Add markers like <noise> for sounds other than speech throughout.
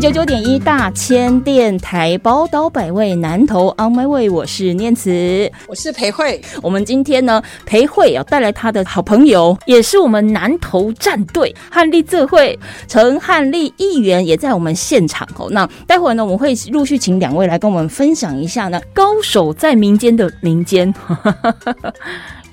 九九点一大千电台宝岛百位南投 On My Way，我是念慈，我是裴慧。我们今天呢，裴慧要带来他的好朋友，也是我们南投战队汉丽智慧陈汉丽议员也在我们现场哦。那待会呢，我们会陆续请两位来跟我们分享一下呢，高手在民间的民间。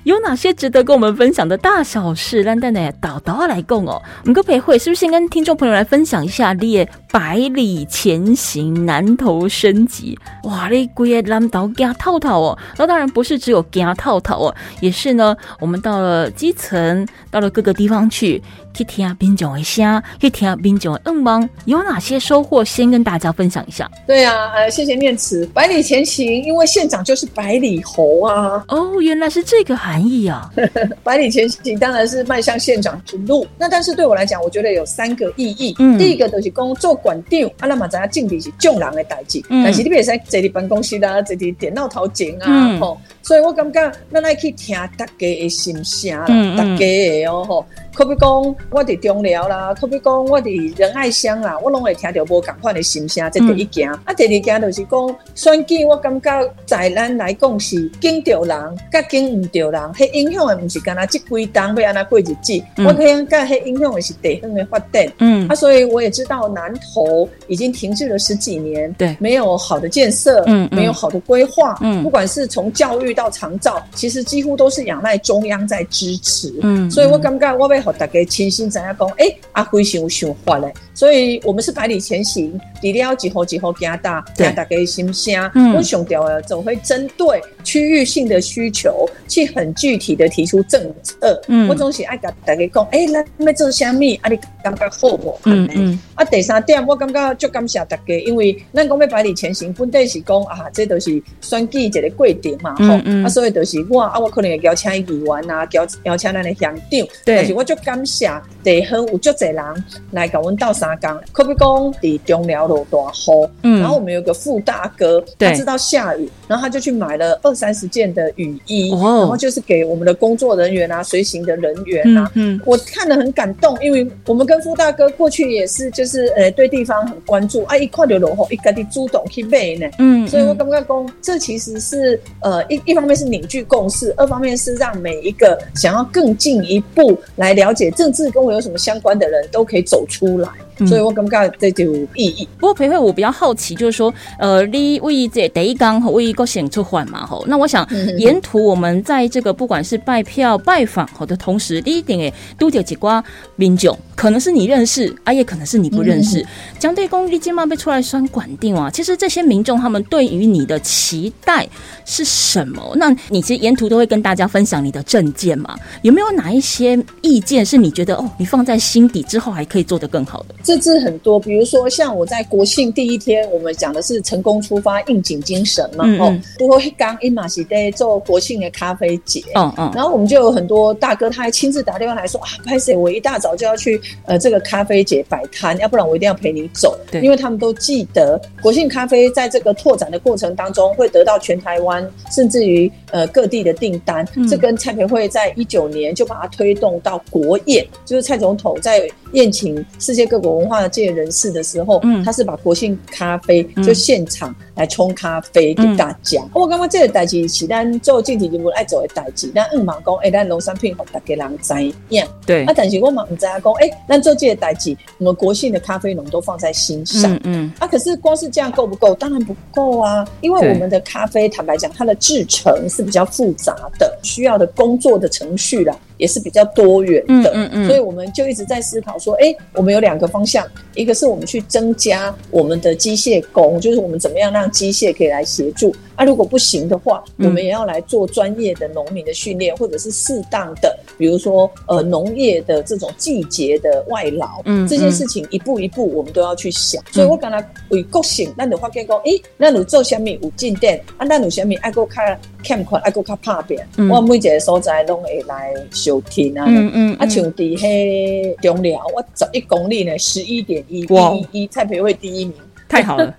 有哪些值得跟我们分享的大小事？让蛋蛋导导来共哦。我们跟培会是不是先跟听众朋友来分享一下列百里前行，南投升级？哇，你贵个南投加套套哦。那当然不是只有加套套哦，也是呢。我们到了基层，到了各个地方去。去听民众的声，去听民众的愿望，有哪些收获？先跟大家分享一下。对啊，呃，谢谢念慈。百里前行，因为县长就是百里侯啊。哦，原来是这个含义啊。<laughs> 百里前行当然是迈向县长之路。那但是对我来讲，我觉得有三个意义。嗯，第一个就是工作管长，阿拉嘛知影敬礼是众人的代志，但是你别使坐伫办公室啦，坐伫电脑头前啊，吼。所以我感觉咱来去听大家的心声，大家的哦吼。可比讲我伫中寮啦，可比讲我伫仁爱乡啦，我拢会听到无共款的心声。这第一件，啊，第二件就是讲选举，我感觉在咱来讲是敬着人，甲敬唔着人，迄影响的毋是干那即几档要安那过日子。我可以讲，迄影响的是地方的发展。嗯，啊，所以我也知道南投已经停滞了十几年，对，没有好的建设，嗯，没有好的规划，嗯，不管是从教育到长照，其实几乎都是仰赖中央在支持。嗯，所以我感觉我被。大家亲身知影讲，哎，阿辉想有想法嘞，所以我们是百里前行，除了几号几号加大，加大家心声。我想调了，总会针对区域性的需求，去很具体的提出政策。嗯，我总是爱甲大家讲，哎，咱要做虾米？啊，你感觉好不？嗯嗯。啊，第三点，我感觉就感谢大家，因为咱讲要百里前行，本底是讲啊，这都是选举一个过程嘛，吼。啊，所以就是我啊，我可能会邀请议员啊，邀邀请咱的乡长，但是我就。感谢地方有足侪人来跟阮斗三工，可比讲伫中寮落大雨，嗯，然后我们有个傅大哥，他知道下雨，然后他就去买了二三十件的雨衣，然后就是给我们的工作人员啊、随行的人员啊，嗯，我看了很感动，因为我们跟傅大哥过去也是就是呃对地方很关注，啊，一看到落雨，一家己主动去买呢，嗯，所以我刚刚讲这其实是呃一一方面是凝聚共识，二方面是让每一个想要更进一步来了。解政治跟我有什么相关的人都可以走出来。所以我感觉这就有意义。不过培慧，我比较好奇，就是说，呃，你为这第一刚和为个选出换嘛吼，那我想沿途我们在这个不管是拜票拜访好的同时，第一点诶，都有几瓜民众，可能是你认识，啊，也可能是你不认识。江对公立金马被出来算管定啊，其实这些民众他们对于你的期待是什么？那你其实沿途都会跟大家分享你的证件嘛？有没有哪一些意见是你觉得哦，你放在心底之后还可以做得更好的？这字很多，比如说像我在国庆第一天，我们讲的是成功出发，应景精神嘛。哦，不过刚一马西在做国庆的咖啡节，嗯嗯，然后我们就有很多大哥，他还亲自打电话来说啊，拍谁？我一大早就要去呃这个咖啡节摆摊，要不然我一定要陪你走。对，因为他们都记得国庆咖啡在这个拓展的过程当中，会得到全台湾甚至于呃各地的订单。这跟蔡培慧在一九年就把它推动到国宴，就是蔡总统在宴请世界各国。文化界人士的时候，嗯，他是把国庆咖啡就现场来冲咖啡给大家。我刚刚这个代志是咱做竞体节目爱做的代志，那唔忙讲，哎，咱农产品好大家人知样。对，啊，但是我们唔知啊讲，哎，咱做这个代志，我们国庆的咖啡农都放在心上。嗯，啊，可是光是这样够不够？当然不够啊，因为我们的咖啡，坦白讲，它的制成是比较复杂的，需要的工作的程序啦。也是比较多元的，嗯嗯，所以我们就一直在思考说，哎，我们有两个方向，一个是我们去增加我们的机械工，就是我们怎么样让机械可以来协助；啊，如果不行的话，我们也要来做专业的农民的训练，或者是适当的，比如说呃农业的这种季节的外劳，嗯，这件事情一步一步我们都要去想。所以我刚才为国性，咱就发觉讲，诶，咱有做虾米有进店，啊，咱有虾米爱够开欠款，爱够卡拍扁，我每一个所在拢会来收听啊，嗯嗯，啊，像伫迄中寮，我十一公里呢，十一点一，第一，蔡培慧第一名。太好了！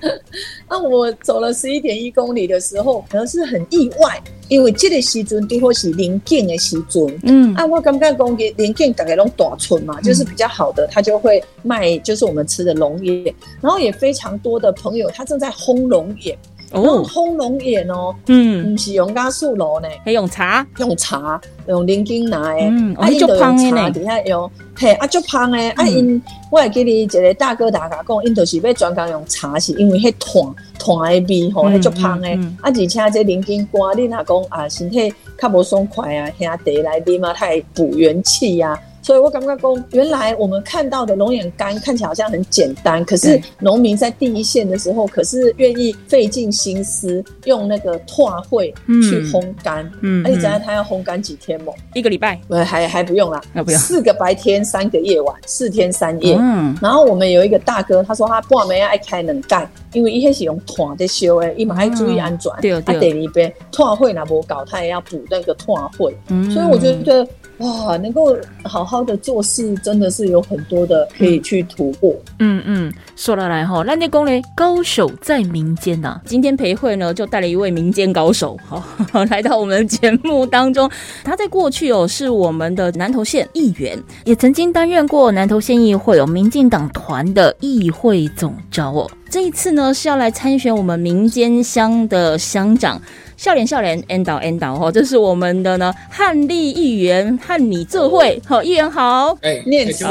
<laughs> 那我走了十一点一公里的时候，可能是很意外，因为这个时阵的确是临近的时阵。嗯，啊，我刚刚讲给临近大概拢大村嘛，就是比较好的，他就会卖，就是我们吃的龙眼，然后也非常多的朋友，他正在烘龙眼。哦，烘龙眼哦，嗯，不是用加素罗呢，系用茶，用茶，用零金拿的，嗯，啊，就用茶底下用，嘿，啊，就香诶，啊，因我会记你一个大哥大家讲，因就是要专讲用茶，是因为迄团团的味吼，迄就香诶，啊，而且这零金瓜，你若讲啊，身体较无爽快啊，兄弟来啉啊，太补元气呀。所以我感觉讲，原来我们看到的龙眼干看起来好像很简单，可是农民在第一线的时候，可是愿意费尽心思用那个拓会去烘干。嗯，而且讲他要烘干几天吗？一个礼拜？呃，还还不用啦，那不用。四个白天，三个夜晚，四天三夜。嗯，然后我们有一个大哥，他说他半夜爱开冷盖，因为一开始用拓在修诶，伊嘛还注意安全。对对。他第二边拓会那不搞，他也要补那个拓会。嗯，所以我觉得。哇，能够好好的做事，真的是有很多的可以去突破。嗯嗯，说了来哈，那内功嘞，高手在民间呐。今天培慧呢，就带了一位民间高手，好 <laughs> 来到我们节目当中。他在过去哦，是我们的南投县议员，也曾经担任过南投县议会有民进党团的议会总召哦。这一次呢，是要来参选我们民间乡的乡长。笑脸笑脸，end 导 end 导哈，这是我们的呢汉丽议员汉你这会好议员好，哎念词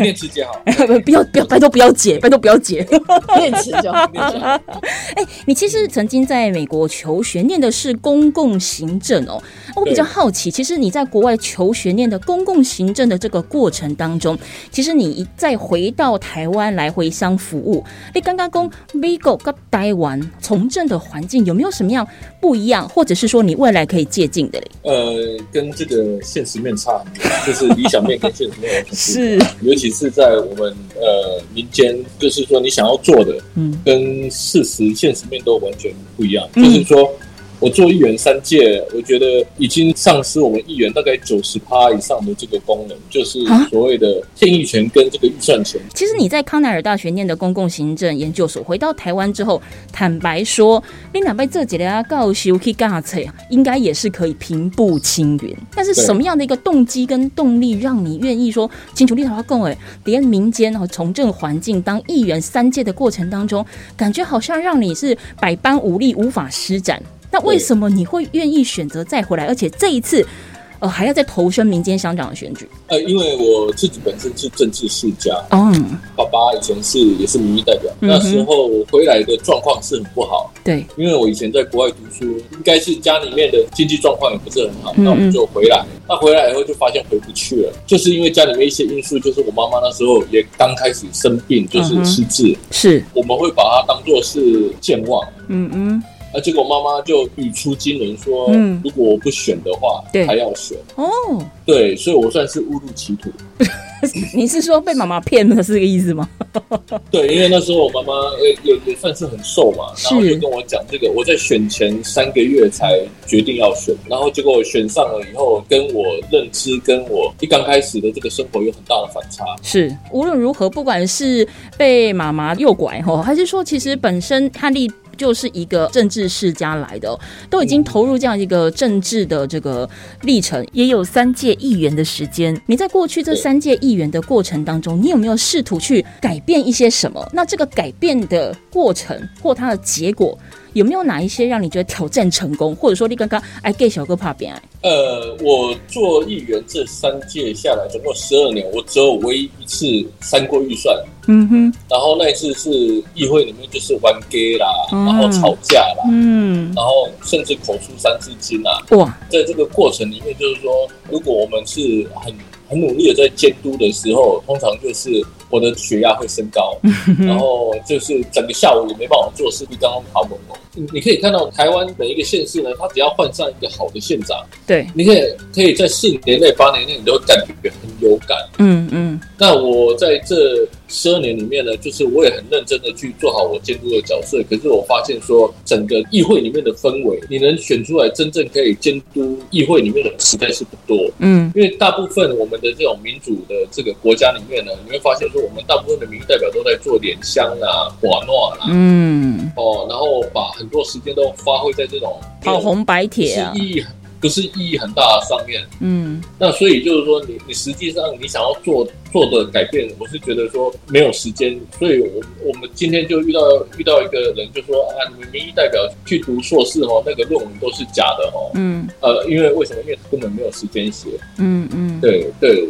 念词姐好，<laughs> 不要不要拜托不要解拜托不要解 <laughs> 念词就好。<laughs> 哎，你其实曾经在美国求学，念的是公共行政哦。我比较好奇，其实你在国外求学念的公共行政的这个过程当中，其实你一再回到台湾来回乡服务，你刚刚讲美国跟台湾从政的环境有没有什么样不一样？或者是说你未来可以借鉴的嘞？呃，跟这个现实面差，就是理想面跟现实面有很是，尤其是在我们呃民间，就是说你想要做的，嗯，跟事实现实面都完全不一样，就是说。我做议员三届，我觉得已经丧失我们议员大概九十趴以上的这个功能，就是所谓的建议权跟这个预算权。其实你在康奈尔大学念的公共行政研究所，回到台湾之后，坦白说，你哪被这几年教授去干啥啊？应该也是可以平步青云。但是什么样的一个动机跟动力，让你愿意说清楚立法更诶，连民间和从政环境当议员三届的过程当中，感觉好像让你是百般无力，无法施展。那为什么你会愿意选择再回来？而且这一次，呃，还要再投身民间乡长的选举？呃，因为我自己本身是政治世家，嗯，爸爸以前是也是民意代表，那时候回来的状况是很不好。对，因为我以前在国外读书，应该是家里面的经济状况也不是很好，那我们就回来。那回来以后就发现回不去了，就是因为家里面一些因素，就是我妈妈那时候也刚开始生病，就是失智，是我们会把它当做是健忘。嗯嗯。啊！结果妈妈就语出惊人说：“嗯，如果我不选的话，还要选哦。”对，所以我算是误入歧途。<laughs> 你是说被妈妈骗了是这个意思吗？<laughs> 对，因为那时候我妈妈也也算是很瘦嘛，然后就跟我讲这个。我在选前三个月才决定要选，然后结果选上了以后，跟我认知跟我一刚开始的这个生活有很大的反差。是，无论如何，不管是被妈妈诱拐吼，还是说其实本身汉丽。就是一个政治世家来的，都已经投入这样一个政治的这个历程，也有三届议员的时间。你在过去这三届议员的过程当中，你有没有试图去改变一些什么？那这个改变的过程或它的结果？有没有哪一些让你觉得挑战成功，或者说你刚刚哎给小哥怕变爱？呃，我做议员这三届下来，总共十二年，我只有唯一一次删过预算。嗯哼，然后那一次是议会里面就是玩 gay 啦，然后吵架啦，嗯，然后甚至口出三字经啦。哇，在这个过程里面，就是说，如果我们是很很努力的在监督的时候，通常就是我的血压会升高，<laughs> 然后就是整个下午也没办法做事，比刚刚跑猛猛。你可以看到台湾每一个县市呢，它只要换上一个好的县长，对，你可以可以在四年内、八年内，你都感觉很有感。嗯嗯。那我在这十二年里面呢，就是我也很认真的去做好我监督的角色。可是我发现说，整个议会里面的氛围，你能选出来真正可以监督议会里面的实在是不多。嗯。因为大部分我们的这种民主的这个国家里面呢，你会发现说，我们大部分的民意代表都在做脸香啊、寡诺啦。嗯。哦，然后把很多时间都发挥在这种跑红白帖啊。不是意义很大的上面，嗯，那所以就是说，你你实际上你想要做做的改变，我是觉得说没有时间，所以我我们今天就遇到遇到一个人，就说啊，你们民意代表去读硕士哦，那个论文都是假的哦，嗯，呃，因为为什么？因为根本没有时间写，嗯嗯，对对。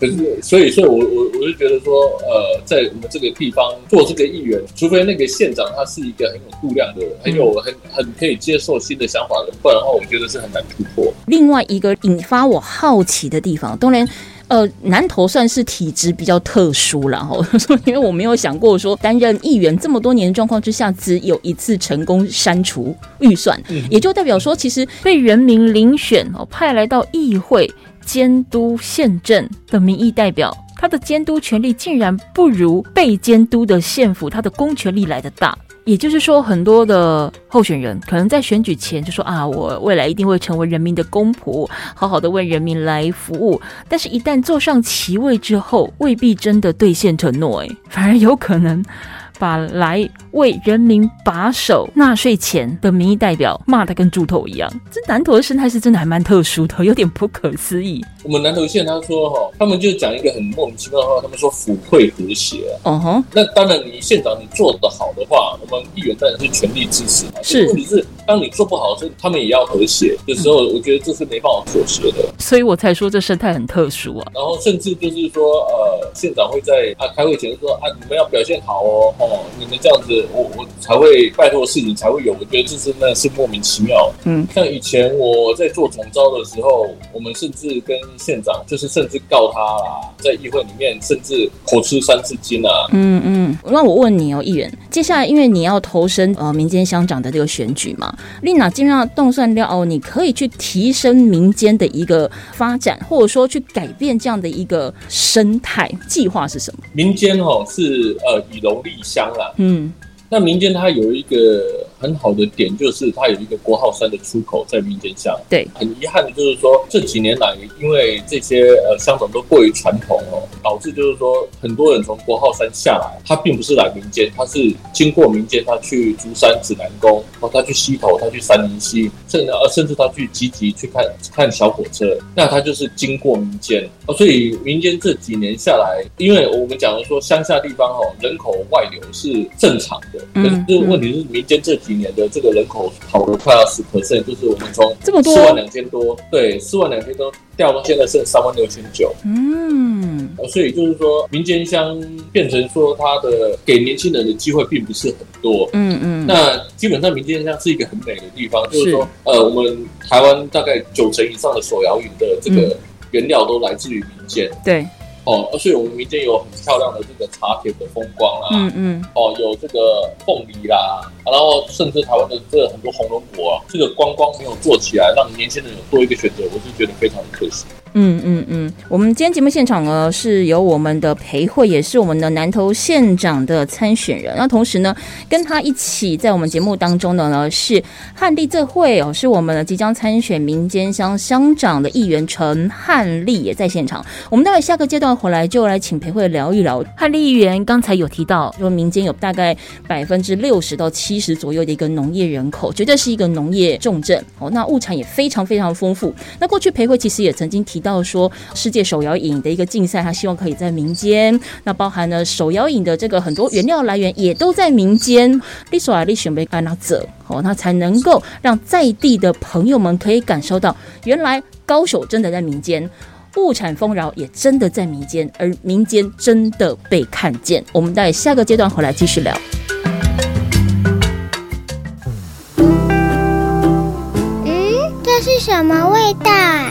可是，所以，所以，我我我就觉得说，呃，在我们这个地方做这个议员，除非那个县长他是一个很有度量的人，很有很很可以接受新的想法的人，不然的话，我觉得是很难突破。另外一个引发我好奇的地方，当然，呃，南投算是体质比较特殊了哈，<laughs> 因为我没有想过说担任议员这么多年状况之下，只有一次成功删除预算，也就代表说，其实被人民遴选哦，派来到议会。监督县政的民意代表，他的监督权力竟然不如被监督的县府他的公权力来的大。也就是说，很多的候选人可能在选举前就说啊，我未来一定会成为人民的公仆，好好的为人民来服务。但是，一旦坐上其位之后，未必真的兑现承诺，哎，反而有可能。把来为人民把守纳税钱的民意代表骂得跟猪头一样，这南投的生态是真的还蛮特殊的，有点不可思议。我们南投县他说哈，他们就讲一个很莫名其妙的话，他们说府会和谐。哦哼，那当然你县长你做得好的话，我们议员当然是全力支持嘛。是，问题是当你做不好的时候，他们也要和谐的时候，我觉得这是没办法妥协的。所以我才说这生态很特殊啊。然后甚至就是说，呃，县长会在啊开会前说啊，你们要表现好哦。哦，你们这样子，我我才会拜托的事情才会有。我觉得这是那是莫名其妙。嗯，像以前我在做总招的时候，我们甚至跟县长就是甚至告他啦，在议会里面甚至口吃三次金啊。嗯嗯，那我问你哦，议员，接下来因为你要投身呃民间乡长的这个选举嘛，丽娜尽量动算掉哦，你可以去提升民间的一个发展，或者说去改变这样的一个生态计划是什么？民间哦是呃以农立乡啦。嗯，那民间它有一个。很好的点就是它有一个国号山的出口在民间乡。对，很遗憾的就是说这几年来，因为这些呃乡长都过于传统哦，导致就是说很多人从国号山下来，他并不是来民间，他是经过民间，他去竹山指南宫，然后他去溪头，他去三林溪，甚至呃甚至他去积极去看看小火车，那他就是经过民间哦。所以民间这几年下来，因为我们讲的说乡下地方哦人口外流是正常的，可是问题是民间这。几年的这个人口跑了快要十 percent，就是我们从四万两千多，对，四万两千多掉到现在剩三万六千九。嗯，所以就是说，民间乡变成说，它的给年轻人的机会并不是很多。嗯嗯，那基本上民间乡是一个很美的地方，就是说，呃，我们台湾大概九成以上的手摇饮的这个原料都来自于民间。对。哦，而且我们民间有很漂亮的这个茶田的风光啦，嗯嗯，哦，有这个凤梨啦，然后甚至台湾的这很多红龙果啊，这个观光没有做起来，让年轻人有多一个选择，我是觉得非常的可惜。嗯嗯嗯，我们今天节目现场呢是由我们的裴慧，也是我们的南投县长的参选人。那同时呢，跟他一起在我们节目当中的呢是汉丽这会哦，是我们的即将参选民间乡乡长的议员陈汉立也在现场。我们待会下个阶段回来就来请裴慧聊一聊汉立议员刚才有提到说，民间有大概百分之六十到七十左右的一个农业人口，绝对是一个农业重镇哦。那物产也非常非常丰富。那过去裴慧其实也曾经提。到到说，世界手摇饮的一个竞赛，他希望可以在民间，那包含了手摇饮的这个很多原料来源也都在民间。你所啊，你准备干哪者哦，那才能够让在地的朋友们可以感受到，原来高手真的在民间，物产丰饶也真的在民间，而民间真的被看见。我们待下个阶段回来继续聊。嗯，这是什么味道啊？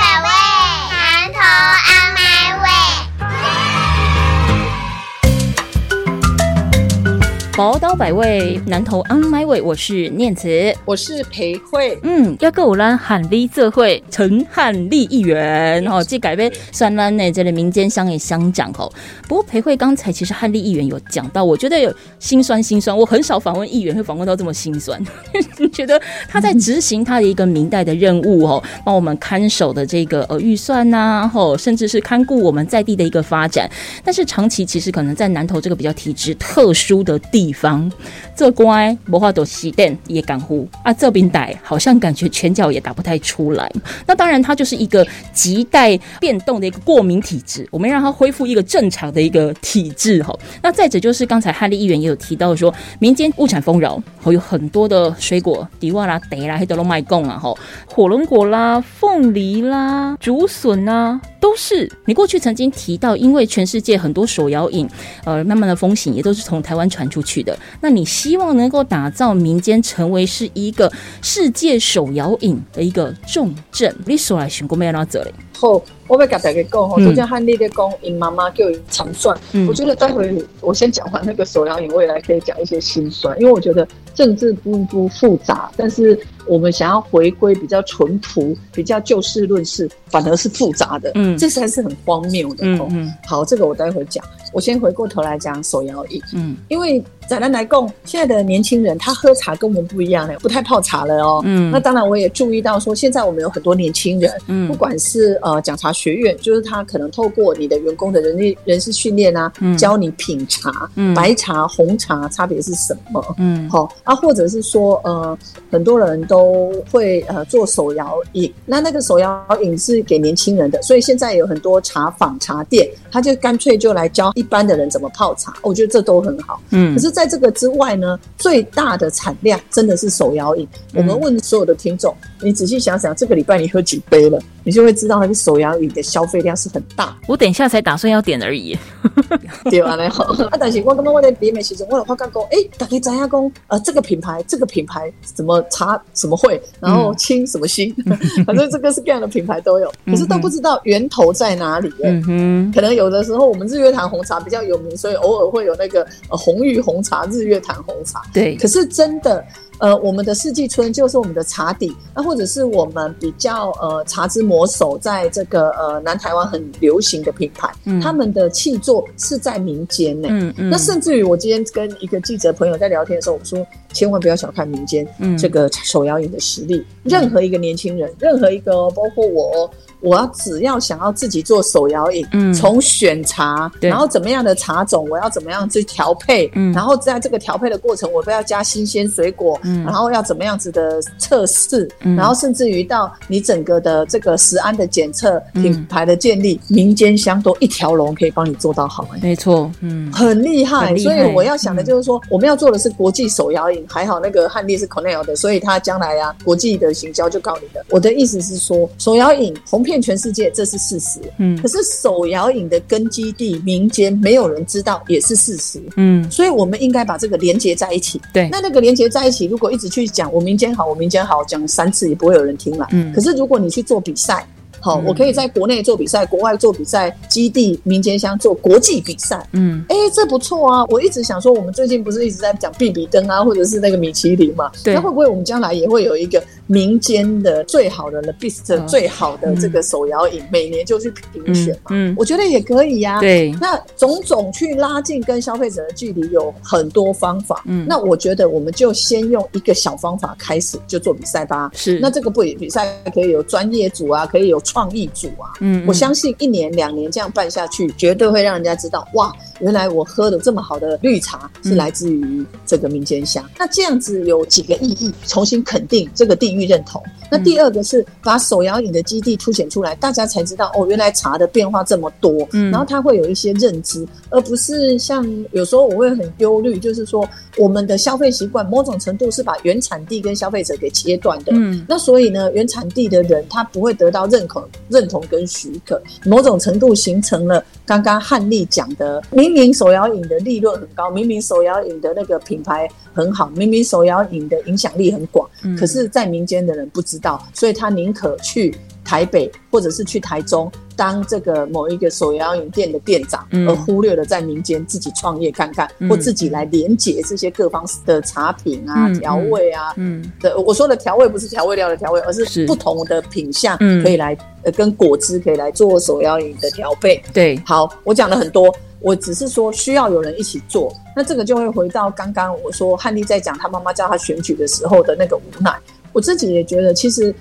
宝岛百味，南投 On My Way，我是念慈，我是裴慧，嗯，要跟我兰喊力这会陈汉丽议员哦，这改编算兰呢，这里民间乡也乡长哦。不过裴慧刚才其实汉丽议员有讲到，我觉得有心酸心酸。我很少访问议员会访问到这么心酸，<laughs> 觉得他在执行他的一个明代的任务哦，帮我们看守的这个呃预算呐，吼，甚至是看顾我们在地的一个发展。但是长期其实可能在南投这个比较体质特殊的地。方，这乖魔化朵西电也敢呼啊，这边带好像感觉拳脚也打不太出来。那当然，它就是一个亟待变动的一个过敏体质，我们让它恢复一个正常的一个体质哈。那再者就是刚才汉利议员也有提到说，民间物产丰饶，有很多的水果，迪瓦啦、德啦、黑德罗麦贡啊，哈，火龙果啦、凤梨啦、竹笋啊，都是你过去曾经提到，因为全世界很多手摇饮，呃，慢慢的风行也都是从台湾传出去。取的，那你希望能够打造民间成为是一个世界手摇影的一个重镇，你说来选过没有那这里？后我被给大家讲，吼，昨天汉丽的讲，因妈妈叫长算。我觉得待会我先讲完那个手摇饮，未来可以讲一些心酸，因为我觉得政治不不复杂，但是我们想要回归比较淳朴、比较就事论事，反而是复杂的，嗯，这才是很荒谬的。嗯嗯，好，这个我待会讲。我先回过头来讲手摇饮，嗯，因为咱来来供现在的年轻人他喝茶跟我们不一样嘞，不太泡茶了哦，嗯，那当然我也注意到说现在我们有很多年轻人，嗯，不管是呃讲茶学院，就是他可能透过你的员工的人力人事训练啊，教你品茶，嗯，白茶红茶差别是什么，嗯，好啊，或者是说呃很多人都会呃做手摇饮，那那个手摇饮是给年轻人的，所以现在有很多茶坊茶店，他就干脆就来教。一般的人怎么泡茶？我觉得这都很好。嗯，可是在这个之外呢，最大的产量真的是手摇饮。我们问所有的听众，你仔细想想，这个礼拜你喝几杯了？你就会知道那个手摇椅的消费量是很大。我等一下才打算要点而已。<laughs> 对啊，那好。啊，但是我刚刚我在别美其实我有话讲讲，哎，大家怎样讲？呃，这个品牌，这个品牌怎么茶什么会，然后清什么新，<laughs> 反正这个是各样的品牌都有，可是都不知道源头在哪里。嗯哼，可能有的时候我们日月潭红茶。茶比较有名，所以偶尔会有那个呃红玉红茶、日月潭红茶。对，可是真的，呃，我们的四季春就是我们的茶底，那或者是我们比较呃茶之魔手，在这个呃南台湾很流行的品牌，他们的气作是在民间呢。嗯嗯。那甚至于我今天跟一个记者朋友在聊天的时候，我说千万不要小看民间这个手摇饮的实力，任何一个年轻人，任何一个包括我。我要只要想要自己做手摇饮，从选茶，然后怎么样的茶种，我要怎么样去调配，然后在这个调配的过程，我都要加新鲜水果，然后要怎么样子的测试，然后甚至于到你整个的这个食安的检测、品牌的建立，民间香都一条龙可以帮你做到好。没错，嗯，很厉害。所以我要想的就是说，我们要做的是国际手摇饮，还好那个汉丽是 Cornell 的，所以他将来啊，国际的行销就靠你的。我的意思是说，手摇饮红。骗全世界，这是事实。嗯，可是手摇饮的根基地民间没有人知道，也是事实。嗯，所以我们应该把这个连接在一起。对，那那个连接在一起，如果一直去讲我民间好，我民间好，讲三次也不会有人听了。嗯，可是如果你去做比赛。好，我可以在国内做比赛，国外做比赛，基地民间乡做国际比赛。嗯，哎，这不错啊！我一直想说，我们最近不是一直在讲比比登啊，或者是那个米其林嘛？对，那会不会我们将来也会有一个民间的最好的 The Best 最好的这个手摇饮，每年就去评选嘛？嗯，我觉得也可以呀。对，那种种去拉近跟消费者的距离有很多方法。嗯，那我觉得我们就先用一个小方法开始，就做比赛吧。是，那这个不比赛可以有专业组啊，可以有。创意组啊，嗯，我相信一年两年这样办下去，绝对会让人家知道，哇，原来我喝的这么好的绿茶是来自于这个民间香。那这样子有几个意义，重新肯定这个地域认同。那第二个是把手摇饮的基地凸显出来，大家才知道哦，原来茶的变化这么多，嗯，然后他会有一些认知，而不是像有时候我会很忧虑，就是说我们的消费习惯某种程度是把原产地跟消费者给切断的，嗯，那所以呢，原产地的人他不会得到认可。认同跟许可，某种程度形成了刚刚汉丽讲的民明明手摇饮的利润很高，明明手摇饮的那个品牌很好，明明手摇饮的影响力很广，可是，在民间的人不知道，所以他宁可去台北或者是去台中当这个某一个手摇饮店的店长，而忽略了在民间自己创业看看，或自己来连接这些各方的茶品啊、调味啊。嗯，的我说的调味不是调味料的调味，而是不同的品相可以来呃跟果汁可以来做手摇饮的调配。对，好，我讲了很多。我只是说需要有人一起做，那这个就会回到刚刚我说汉丽在讲他妈妈叫他选举的时候的那个无奈。我自己也觉得，其实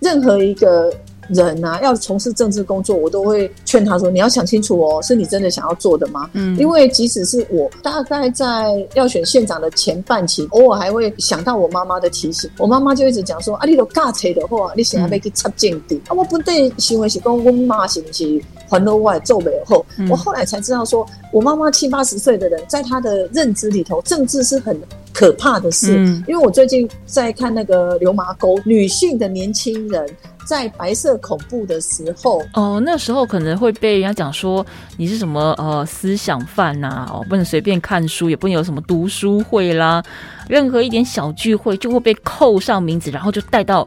任何一个。人啊，要从事政治工作，我都会劝他说：“你要想清楚哦，是你真的想要做的吗？”嗯，因为即使是我，大概在要选县长的前半期，偶尔还会想到我妈妈的提醒。我妈妈就一直讲说：“啊，你都尬车的话，你现在被去插进地啊！”我不对行为是讲我妈是不是还了外皱眉后，我后来才知道说，我妈妈七八十岁的人，在她的认知里头，政治是很可怕的事。因为我最近在看那个《流麻沟》，女性的年轻人。在白色恐怖的时候，哦，那时候可能会被人家讲说你是什么呃思想犯呐，哦，不能随便看书，也不能有什么读书会啦，任何一点小聚会就会被扣上名字，然后就带到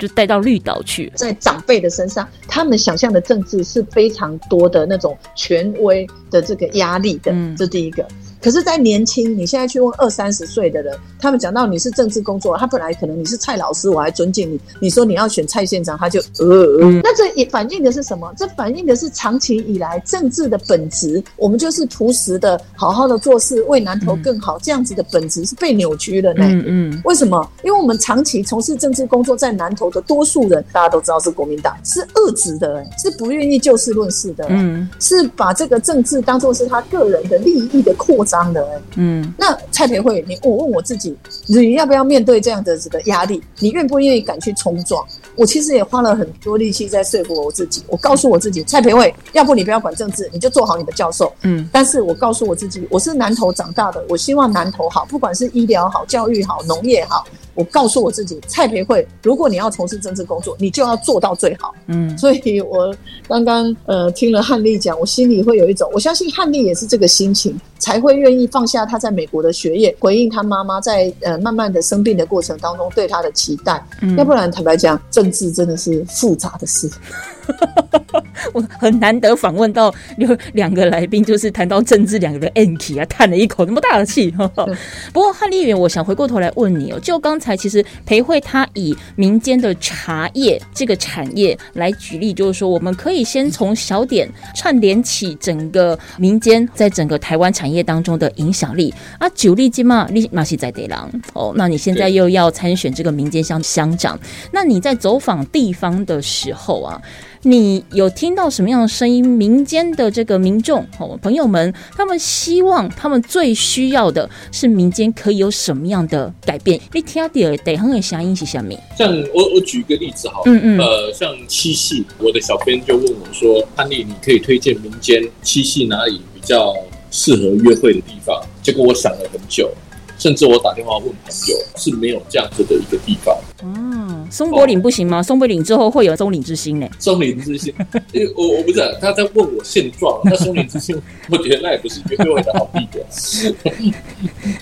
就带到绿岛去。在长辈的身上，他们想象的政治是非常多的那种权威的这个压力的，这第一个。可是，在年轻，你现在去问二三十岁的人，他们讲到你是政治工作，他本来可能你是蔡老师，我还尊敬你。你说你要选蔡县长，他就呃呃。那这也反映的是什么？这反映的是长期以来政治的本质，我们就是朴实的、好好的做事，为南投更好，这样子的本质是被扭曲了呢。嗯嗯。为什么？因为我们长期从事政治工作，在南投的多数人，大家都知道是国民党，是恶质的，是不愿意就事论事的，嗯，是把这个政治当做是他个人的利益的扩。脏的，嗯，那蔡培慧，你我问我自己，你要不要面对这样的这个压力？你愿不愿意敢去冲撞？我其实也花了很多力气在说服我自己。我告诉我自己，蔡培慧，要不你不要管政治，你就做好你的教授。嗯，但是我告诉我自己，我是南投长大的，我希望南投好，不管是医疗好、教育好、农业好。我告诉我自己，蔡培慧，如果你要从事政治工作，你就要做到最好。嗯，所以我刚刚呃听了汉丽讲，我心里会有一种，我相信汉丽也是这个心情，才会愿意放下他在美国的学业，回应他妈妈在呃慢慢的生病的过程当中对他的期待。嗯，要不然坦白讲，政治真的是复杂的事。<laughs> 我很难得访问到有两个来宾，就是谈到政治，两个人 e n k 啊，叹了一口那么大的气。<laughs> 不过汉丽媛，我想回过头来问你哦，就刚才其实裴慧他以民间的茶叶这个产业来举例，就是说我们可以先从小点串联起整个民间在整个台湾产业当中的影响力啊。九力金嘛，立马西在地郎哦，那你现在又要参选这个民间乡乡长，那你在走访地方的时候啊？你有听到什么样的声音？民间的这个民众哦，朋友们，他们希望，他们最需要的是民间可以有什么样的改变？你听到的得很的声音是什么？像我我举一个例子哈，嗯嗯，呃，像七夕，我的小编就问我说：“安利，你可以推荐民间七夕哪里比较适合约会的地方？”结果我想了很久。甚至我打电话问朋友，是没有这样子的一个地方。嗯，松柏岭不行吗？松柏岭之后会有松岭之星呢？松岭之星，<laughs> 因为我我不知道他在问我现状。那松岭之星，我觉得那也不是约会的好地点。<laughs>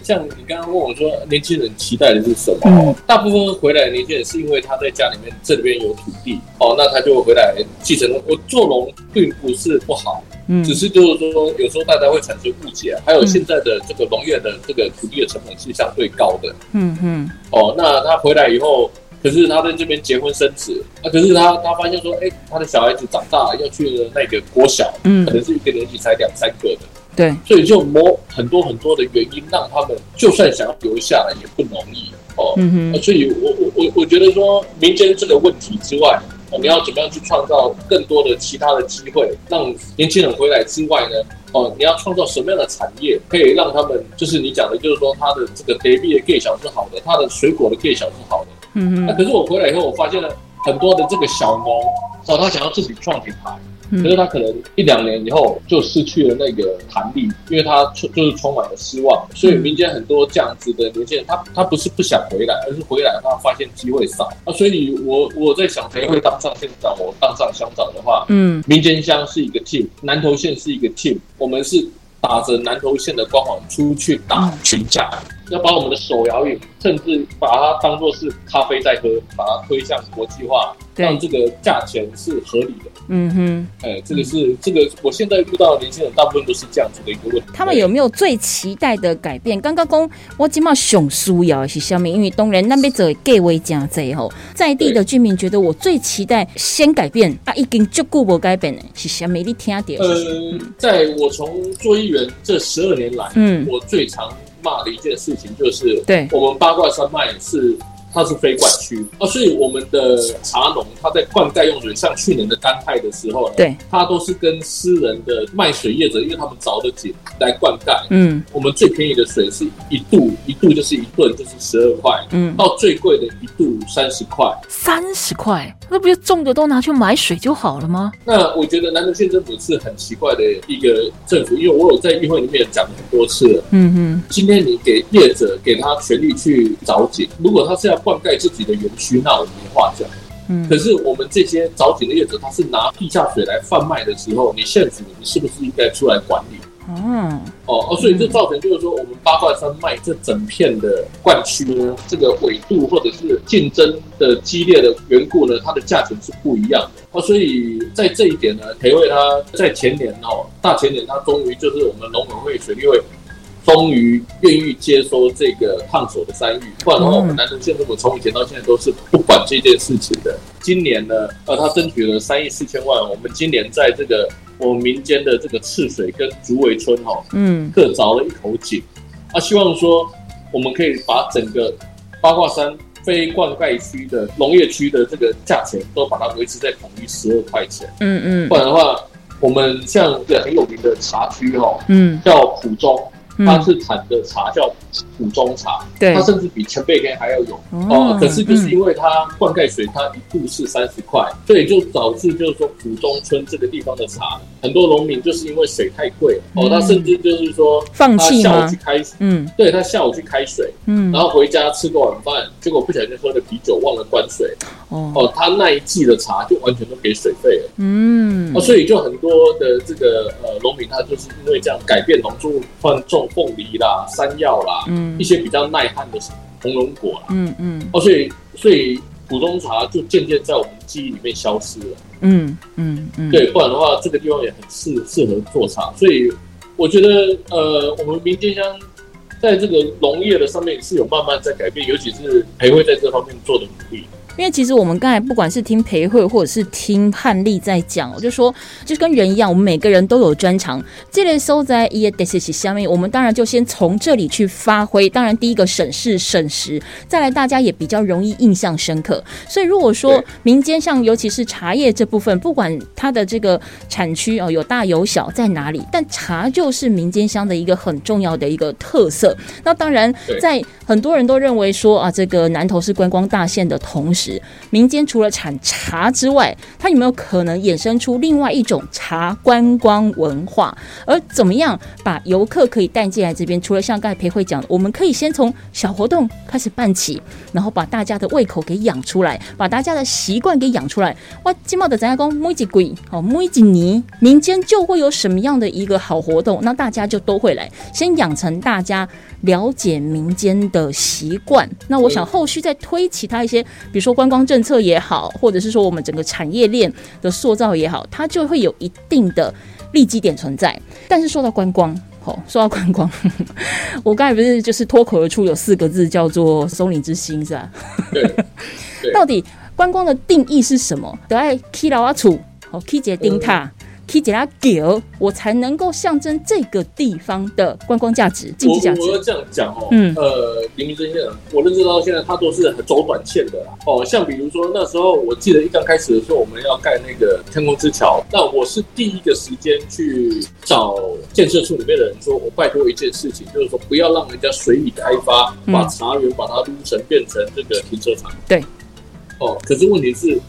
像你刚刚问我说，年轻人期待的是什么？大部分回来的年轻人是因为他在家里面这里边有土地哦，那他就回来继承。我做农并不是不好。只是就是说，有时候大家会产生误解，还有现在的这个农业的这个土地的成本是相对高的。嗯嗯。哦，那他回来以后，可是他在这边结婚生子，啊，可是他他发现说，哎，他的小孩子长大要去了那个国小，嗯，可能是一个年级才两三个的。对。所以就某很多很多的原因，让他们就算想要留下来也不容易。哦。嗯哼。所以我我我我觉得说，民间这个问题之外。你要怎么样去创造更多的其他的机会，让年轻人回来之外呢？哦，你要创造什么样的产业，可以让他们就是你讲的，就是说他的这个 d a b y 的 gay 小是好的，他的水果的 gay 小是好的。嗯嗯。可是我回来以后，我发现了很多的这个小农，哦，他想要自己创品牌。可是他可能一两年以后就失去了那个弹力，因为他充就是充满了失望。所以民间很多这样子的年轻人，他他不是不想回来，而是回来他发现机会少。那所以，我我在想，谁会当上县长？我当上乡长的话，嗯，民间乡是一个 team，南投县是一个 team，我们是打着南投县的光环出去打群架，要把我们的手摇饮，甚至把它当做是咖啡在喝，把它推向国际化。让这个价钱是合理的。嗯哼，哎，这个是这个，我现在遇到的年轻人大部分都是这样子的一个问题。他们有没有最期待的改变？刚刚讲我今嘛熊需要是下面，因为东人那边走给位加贼吼，在地的居民觉得我最期待先改变啊，已经足够不改变的是下面你听点。呃，在我从做议员这十二年来，嗯，我最常骂的一件事情就是，对我们八卦山脉是。它是非灌区。啊，所以我们的茶农他在灌溉用水，像去年的干旱的时候，对，他都是跟私人的卖水业者，因为他们凿的井来灌溉。嗯，我们最便宜的水是一度一度就是一吨就是十二块，嗯，到最贵的一度三十块，三十块，那不就种的都拿去买水就好了吗？那我觉得南投县政府是很奇怪的一个政府，因为我有在议会里面讲很多次了。嗯嗯，今天你给业者给他权利去凿井，如果他是要灌溉自己的园区，那我们没话讲。嗯，可是我们这些早井的业者，他是拿地下水来贩卖的时候，你县府你是不是应该出来管理？嗯哦哦，所以这造成就是说，我们八卦山脉这整片的灌区呢，这个纬度或者是竞争的激烈的缘故呢，它的价钱是不一样的。哦，所以在这一点呢，培慧他在前年哦，大前年他终于就是我们农委会水利会。终于愿意接收这个烫手的山芋，不然的话，我们南投县政府从以前到现在都是不管这件事情的。今年呢，呃，他争取了三亿四千万，我们今年在这个我们民间的这个赤水跟竹围村哈，嗯，各凿了一口井，啊，希望说我们可以把整个八卦山非灌溉区的农业区的这个价钱都把它维持在统一十二块钱，嗯嗯，不然的话，我们像一个很有名的茶区哈，嗯，叫浦中。它是产的茶叫普中茶，对。它甚至比前辈根还要有。哦。可是就是因为它灌溉水，它一度是三十块，所以就导致就是说普中村这个地方的茶，很多农民就是因为水太贵哦，他甚至就是说放弃下午去开嗯，对他下午去开水，嗯，然后回家吃个晚饭，结果不小心喝了啤酒忘了关水，哦。哦，他那一季的茶就完全都给水费了，嗯，哦，所以就很多的这个呃农民他就是因为这样改变农作物换种。凤梨啦、山药啦，嗯，一些比较耐旱的红龙果啦，嗯嗯，哦，所以所以普通茶就渐渐在我们记忆里面消失了，嗯嗯嗯，对，不然的话，这个地方也很适适合做茶，所以我觉得呃，我们民间乡在这个农业的上面是有慢慢在改变，尤其是培会在这方面做的努力。因为其实我们刚才不管是听培慧，或者是听汉丽在讲，我就说，就是跟人一样，我们每个人都有专长。这类收在一 d s 下面，我们当然就先从这里去发挥。当然，第一个省事省时，再来大家也比较容易印象深刻。所以，如果说民间像尤其是茶叶这部分，不管它的这个产区哦有大有小在哪里，但茶就是民间乡的一个很重要的一个特色。那当然，在很多人都认为说啊，这个南投是观光大县的同时，民间除了产茶之外，它有没有可能衍生出另外一种茶观光文化？而怎么样把游客可以带进来这边？除了像刚才裴慧讲，我们可以先从小活动开始办起，然后把大家的胃口给养出来，把大家的习惯给养出来。哇，金茂的咱家公每几鬼哦，每几年民间就会有什么样的一个好活动，那大家就都会来，先养成大家了解民间的习惯。那我想后续再推其他一些，比如说。观光政策也好，或者是说我们整个产业链的塑造也好，它就会有一定的利基点存在。但是说到观光，哦，说到观光，<laughs> 我刚才不是就是脱口而出有四个字叫做“松林之心”是吧？<laughs> 到底观光的定义是什么？得爱 K 老阿楚，好 K 姐丁塔。可以给他给，我才能够象征这个地方的观光价值、经济价值。我要这样讲哦，嗯，呃，林明真先生，我认识到现在他都是很走短线的啦。哦，像比如说那时候，我记得一刚开始的时候，我们要盖那个天空之桥，那我是第一个时间去找建设处里面的人，说我拜托一件事情，就是说不要让人家随意开发，把茶园把它撸成变成这个停车场。对，哦，可是问题是，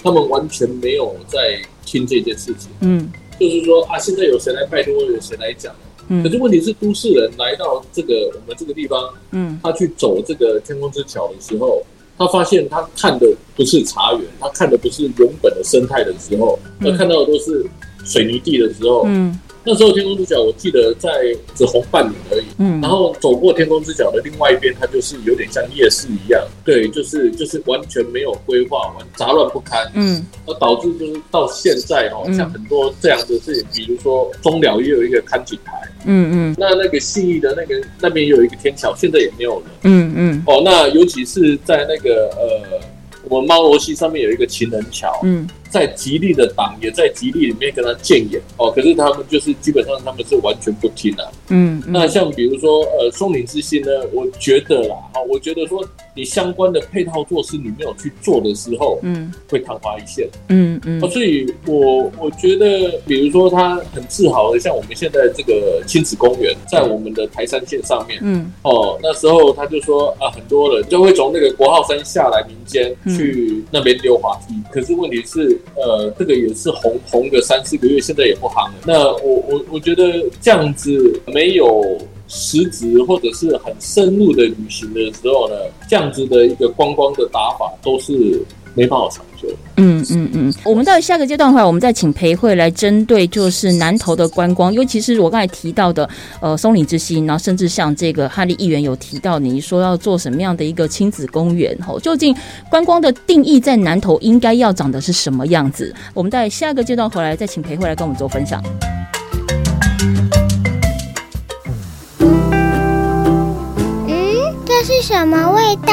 他们完全没有在。听这件事情，嗯，就是说啊，现在有谁来拜托，有谁来讲？嗯，可是问题是，都市人来到这个我们这个地方，嗯，他去走这个天空之桥的时候，他发现他看的不是茶园，他看的不是原本的生态的时候，他看到的都是水泥地的时候，嗯，那时候天空之角，我记得在只红半年而已。嗯，然后走过天空之角的另外一边，它就是有点像夜市一样，对，就是就是完全没有规划，完杂乱不堪。嗯，而导致就是到现在哈，像很多这样的事情，比如说中寮也有一个看景台。嗯嗯，那那个信义的那个那边有一个天桥，现在也没有了。嗯嗯，哦，那尤其是在那个呃，我们猫罗溪上面有一个情人桥。嗯。在极力的党，也在极力里面跟他谏言。哦，可是他们就是基本上他们是完全不听啊。嗯，那像比如说呃松林之星呢，我觉得啦，哈，我觉得说你相关的配套措施你没有去做的时候，嗯，会昙花一现。嗯嗯，所以我我觉得，比如说他很自豪的，像我们现在这个亲子公园，在我们的台山线上面，嗯，哦，那时候他就说啊，很多人就会从那个国号山下来民间去那边溜滑梯，可是问题是。呃，这个也是红红个三四个月，现在也不行了。那我我我觉得这样子没有实质或者是很深入的旅行的时候呢，这样子的一个观光的打法都是。没办法长久。嗯嗯嗯，我们到下个阶段的话，我们再请裴慧来针对就是南投的观光，尤其是我刚才提到的呃松岭之星，然后甚至像这个哈利议员有提到，你说要做什么样的一个亲子公园？吼，究竟观光的定义在南投应该要长的是什么样子？我们在下个阶段回来再请裴慧来跟我们做分享。嗯，这是什么味道？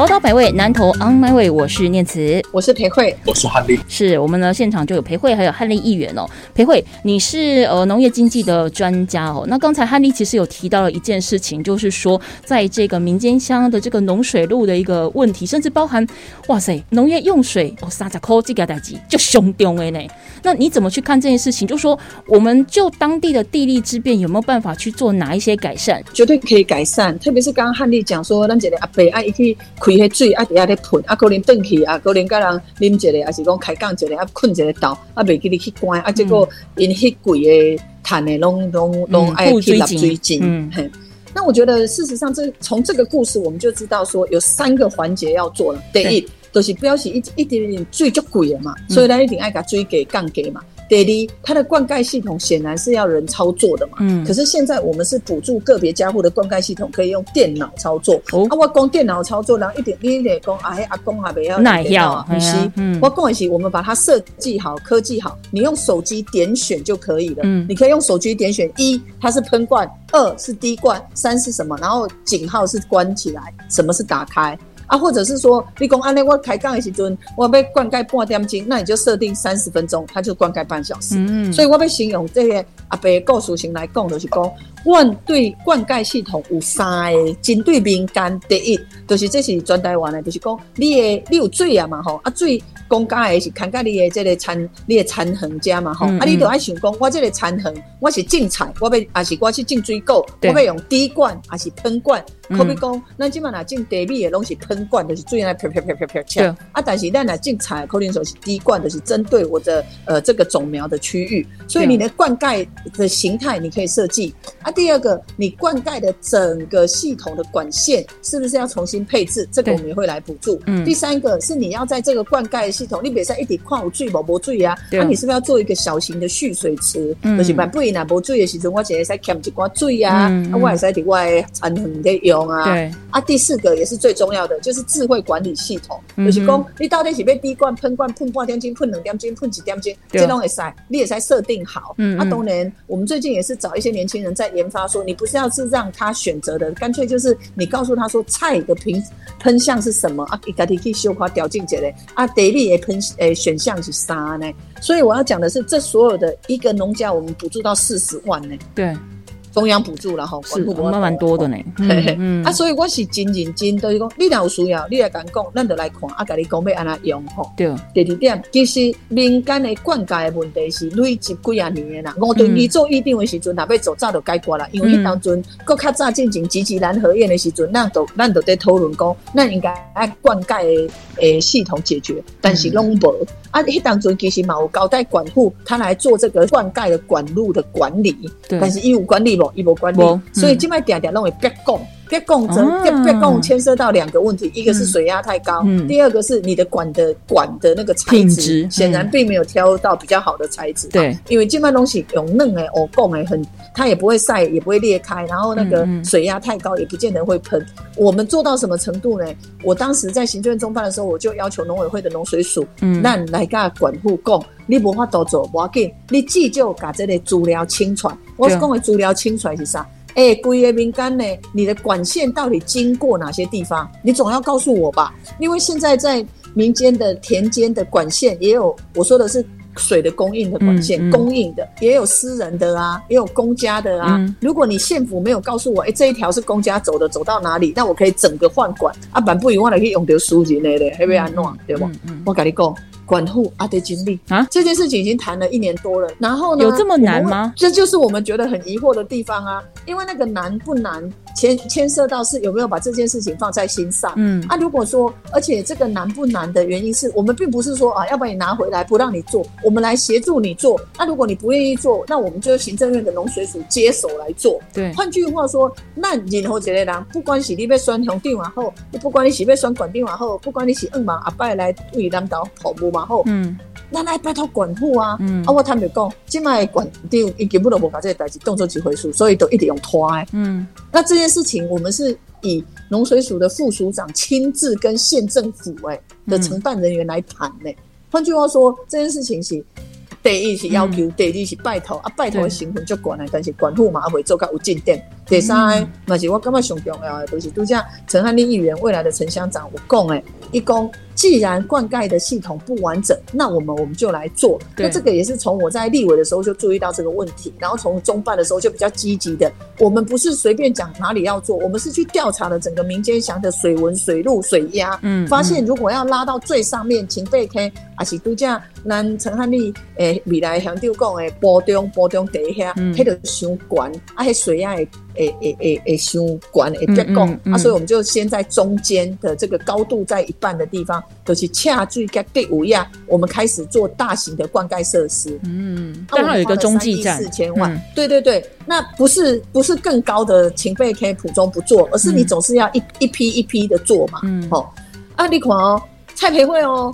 宝岛百味，南投 On My Way，我是念慈，我是裴慧，我是汉丽，是我们呢现场就有裴慧，还有汉丽议员哦。裴慧，你是呃农业经济的专家哦。那刚才汉丽其实有提到了一件事情，就是说在这个民间乡的这个农水路的一个问题，甚至包含哇塞农业用水哦，三十块这个代级就凶丢的呢。那你怎么去看这件事情？就说我们就当地的地利之便，有没有办法去做哪一些改善？绝对可以改善，特别是刚刚汉丽讲说，咱这个阿北爱一去。开迄水啊，底下咧喷啊，可能转去啊，可能甲人啉一个，还是讲开讲一个啊，困一个倒啊，袂记你去关啊，结果因迄贵的碳的拢拢拢爱水井。嗯，那我觉得事实上，这从这个故事我们就知道说，有三个环节要做了。第一，就是不要是一一点点水就贵了嘛，所以咱一定爱甲水给降给嘛。第二，它的灌溉系统显然是要人操作的嘛。嗯。可是现在我们是补助个别家户的灌溉系统，可以用电脑操作。哦。啊，我讲电脑操作，然后一点一点讲，哎，阿公阿伯要哪要？不是，我讲的是，我们把它设计好、科技好，你用手机点选就可以了。嗯。你可以用手机点选一，它是喷灌；二是滴灌；三是什么？然后井号是关起来，什么是打开？啊，或者是说，你讲安尼我开杠的时阵，我要灌溉半点钟，那你就设定三十分钟，它就灌溉半小时。嗯，所以我要形容这些阿伯的故事型来讲，就是讲，我对灌溉系统有三个针对民间，第一，就是这是全台湾的，就是讲，你的你有水啊嘛吼，啊水公家的是看家你的这个产，你的产衡家嘛吼，啊你都爱想讲，我这个产衡，我是种菜，我要还是我去种水果，我要用滴灌还是喷灌？可比讲，咱即满若种地米的拢是喷灌，就是水来飘飘飘飘飘飘。啊，但是咱若种菜，可能说是滴灌，就是针对我的呃这个种苗的区域。所以你的灌溉的形态你可以设计。啊，第二个，你灌溉的整个系统的管线是不是要重新配置？这个我们也会来补助。嗯。第三个是你要在这个灌溉系统，你比如说一点矿有水无无水啊，那你是不是要做一个小型的蓄水池？嗯。就是万不然呐无水的时阵，我只会使欠一寡水啊，啊，我也使伫我的产园的用。对啊，第四个也是最重要的，就是智慧管理系统。就是讲，你到底是被滴灌、喷灌、喷半点金、喷两点金、喷几点金，这种也塞，你也在设定好。嗯啊，当然，我们最近也是找一些年轻人在研研发，说你不是要是让他选择的，干脆就是你告诉他说菜的喷喷向是什么啊？你家己去修花调进去嘞啊，得力的喷诶选项是啥呢？所以我要讲的是，这所有的一个农家，我们补助到四十万呢。对。中央补助了吼，是蛮蛮多的呢。<laughs> 嗯啊，所以我是真认真，就是讲你若有需要，你来讲讲，咱就来看啊，甲你讲要安怎用吼。对。第二点，其实民间的灌溉的问题是累积几啊年的啦。我对你做预定的时阵，若要做早就解决了，因为迄当阵搁较早进行积极蓝合宴的时阵，咱都咱都在讨论讲，那应该按灌溉的诶系统解决，但是拢无。啊，迄当阵其实嘛有交代管户，他来做这个灌溉的管路的管理，但是义务管理无，伊无管理，所以即摆点点拢会别供。别供，整，别别供牵涉到两个问题，一个是水压太高，第二个是你的管的管的那个材质，显然并没有挑到比较好的材质。对，因为这般东西有嫩哎，哦供哎，很它也不会晒，也不会裂开，然后那个水压太高也不见得会喷。我们做到什么程度呢？我当时在行政中办的时候，我就要求农委会的农水署，嗯，那来个管护供，你无法多做，我紧，你记就把这个资料清出来。我是讲的资料清出来是啥？哎，贵业民干呢？你的管线到底经过哪些地方？你总要告诉我吧。因为现在在民间的田间的管线也有，我说的是水的供应的管线供应的，也有私人的啊，也有公家的啊。如果你县府没有告诉我，哎，这一条是公家走的，走到哪里，那我可以整个换管啊，板不一样的可以用到数据内的，还不安弄对不？我跟你讲。管护阿的经历啊，这件事情已经谈了一年多了。然后呢，有这么难吗？这就是我们觉得很疑惑的地方啊。因为那个难不难，牵牵涉到是有没有把这件事情放在心上。嗯，啊，如果说，而且这个难不难的原因是我们并不是说啊，要把你拿回来不让你做，我们来协助你做。那如果你不愿意做，那我们就行政院的农水署接手来做。对，换句话说，那然后这类人，不管是你被选红电往后，不管你是被选管定完后，不管你是二嘛阿伯来为领导跑步嘛后，嗯。那来拜托管护啊！嗯啊，我他们讲，今麦管长伊根本都无把这个代志动作一回事，所以都一直用拖。嗯，那这件事情，我们是以农水署的副署长亲自跟县政府哎的承办人员来谈呢。换句话说，这件事情是第一是要求，第二是拜托啊，拜托的成分就管了，但是管护马会做到有进展。第三，那是我感觉上重要的，就是都像陈汉立议员未来的陈乡长，我讲诶，一讲。既然灌溉的系统不完整，那我们我们就来做。那这个也是从我在立委的时候就注意到这个问题，然后从中办的时候就比较积极的。我们不是随便讲哪里要做，我们是去调查了整个民间乡的水文、水路、水压，嗯，发现如果要拉到最上面，请备开，还是度假，咱陈汉丽诶未来乡长讲诶，波中波中底下，迄个伤悬，啊，迄水压会会会会会伤悬，会变高，啊，所以我们就先在中间的这个高度在一半的地方。都是恰最该第五样，我们开始做大型的灌溉设施。嗯，刚好有一个中继站，四千万。对对对，那不是不是更高的情费可以普中不做，而是你总是要一一批一批的做嘛。嗯，哦，啊，你看哦，蔡培慧哦，